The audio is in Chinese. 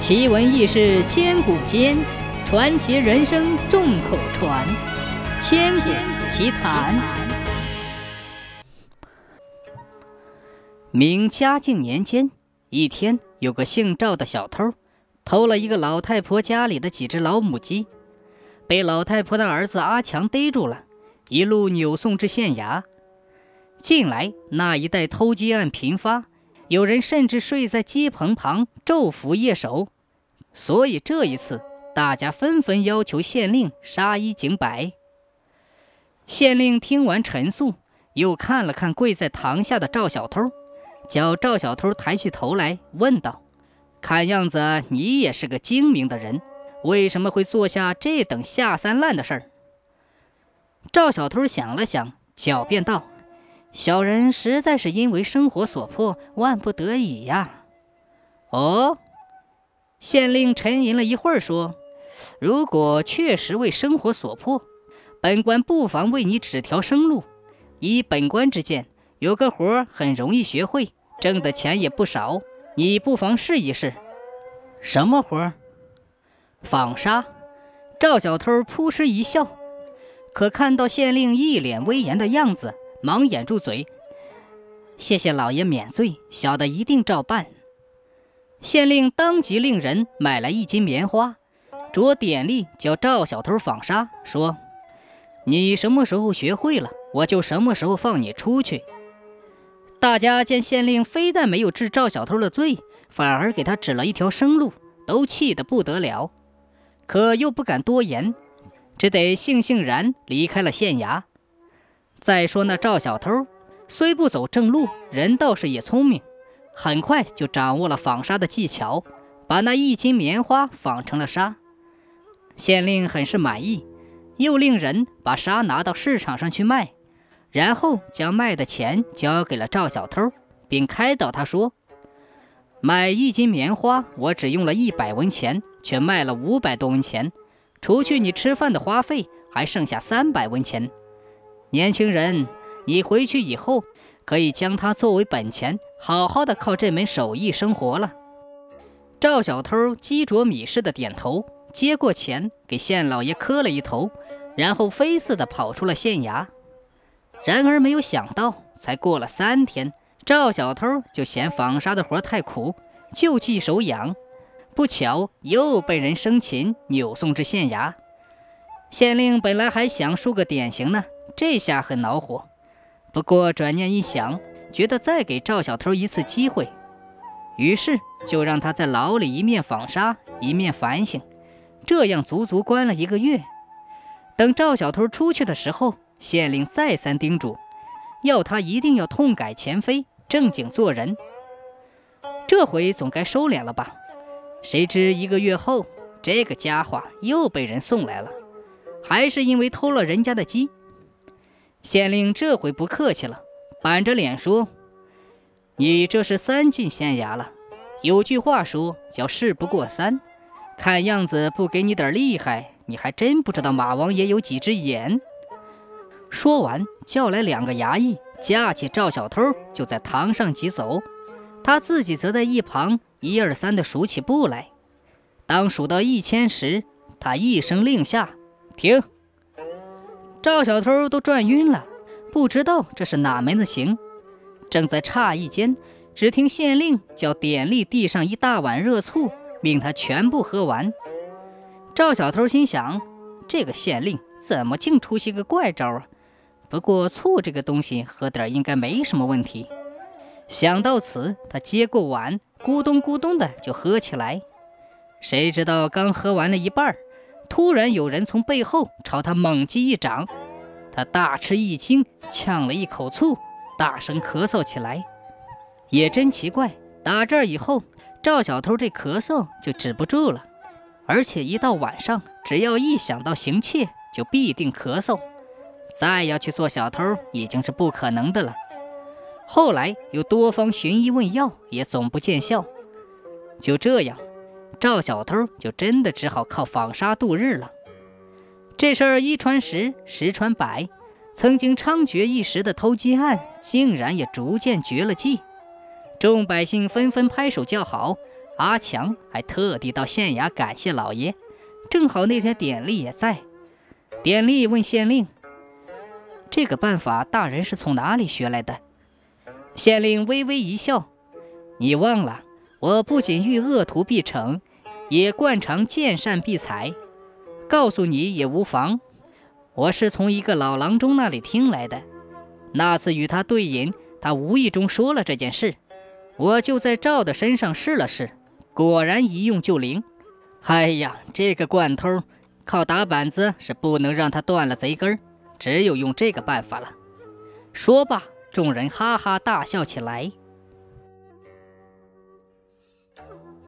奇闻异事千古间，传奇人生众口传。千古奇谈。明嘉靖年间，一天，有个姓赵的小偷，偷了一个老太婆家里的几只老母鸡，被老太婆的儿子阿强逮住了，一路扭送至县衙。近来那一带偷鸡案频发。有人甚至睡在鸡棚旁昼伏夜守，所以这一次大家纷纷要求县令杀一儆百。县令听完陈诉，又看了看跪在堂下的赵小偷，叫赵小偷抬起头来，问道：“看样子你也是个精明的人，为什么会做下这等下三滥的事儿？”赵小偷想了想，狡辩道。小人实在是因为生活所迫，万不得已呀。哦，县令沉吟了一会儿，说：“如果确实为生活所迫，本官不妨为你指条生路。以本官之见，有个活很容易学会，挣的钱也不少，你不妨试一试。”什么活？纺纱。赵小偷扑哧一笑，可看到县令一脸威严的样子。忙掩住嘴，谢谢老爷免罪，小的一定照办。县令当即令人买来一斤棉花，着典吏叫赵小偷纺纱，说：“你什么时候学会了，我就什么时候放你出去。”大家见县令非但没有治赵小偷的罪，反而给他指了一条生路，都气得不得了，可又不敢多言，只得悻悻然离开了县衙。再说那赵小偷，虽不走正路，人倒是也聪明，很快就掌握了纺纱的技巧，把那一斤棉花纺成了纱。县令很是满意，又令人把纱拿到市场上去卖，然后将卖的钱交给了赵小偷，并开导他说：“买一斤棉花，我只用了一百文钱，却卖了五百多文钱，除去你吃饭的花费，还剩下三百文钱。”年轻人，你回去以后可以将它作为本钱，好好的靠这门手艺生活了。赵小偷积着米似的点头，接过钱给县老爷磕了一头，然后飞似的跑出了县衙。然而没有想到，才过了三天，赵小偷就嫌纺纱的活太苦，就忌手痒，不巧又被人生擒，扭送至县衙。县令本来还想竖个典型呢。这下很恼火，不过转念一想，觉得再给赵小偷一次机会，于是就让他在牢里一面纺纱，一面反省。这样足足关了一个月。等赵小偷出去的时候，县令再三叮嘱，要他一定要痛改前非，正经做人。这回总该收敛了吧？谁知一个月后，这个家伙又被人送来了，还是因为偷了人家的鸡。县令这回不客气了，板着脸说：“你这是三进县衙了。有句话说叫事不过三，看样子不给你点厉害，你还真不知道马王爷有几只眼。”说完，叫来两个衙役，架起赵小偷就在堂上急走，他自己则在一旁一二三的数起步来。当数到一千时，他一声令下，停。赵小偷都转晕了，不知道这是哪门子刑。正在诧异间，只听县令叫典吏递上一大碗热醋，命他全部喝完。赵小偷心想：这个县令怎么竟出些个怪招啊？不过醋这个东西，喝点应该没什么问题。想到此，他接过碗，咕咚咕咚的就喝起来。谁知道刚喝完了一半儿。突然有人从背后朝他猛击一掌，他大吃一惊，呛了一口醋，大声咳嗽起来。也真奇怪，打这儿以后，赵小偷这咳嗽就止不住了，而且一到晚上，只要一想到行窃，就必定咳嗽。再要去做小偷，已经是不可能的了。后来又多方寻医问药，也总不见效。就这样。赵小偷就真的只好靠纺纱度日了。这事儿一传十，十传百，曾经猖獗一时的偷鸡案，竟然也逐渐绝了迹。众百姓纷纷拍手叫好：“阿强还特地到县衙感谢老爷。正好那天典吏也在，典吏问县令：“这个办法大人是从哪里学来的？”县令微微一笑：“你忘了，我不仅欲恶图必成，也惯常见善必财。告诉你也无妨，我是从一个老郎中那里听来的。那次与他对饮，他无意中说了这件事，我就在赵的身上试了试，果然一用就灵。”哎呀，这个惯偷，靠打板子是不能让他断了贼根儿，只有用这个办法了。说罢，众人哈哈大笑起来。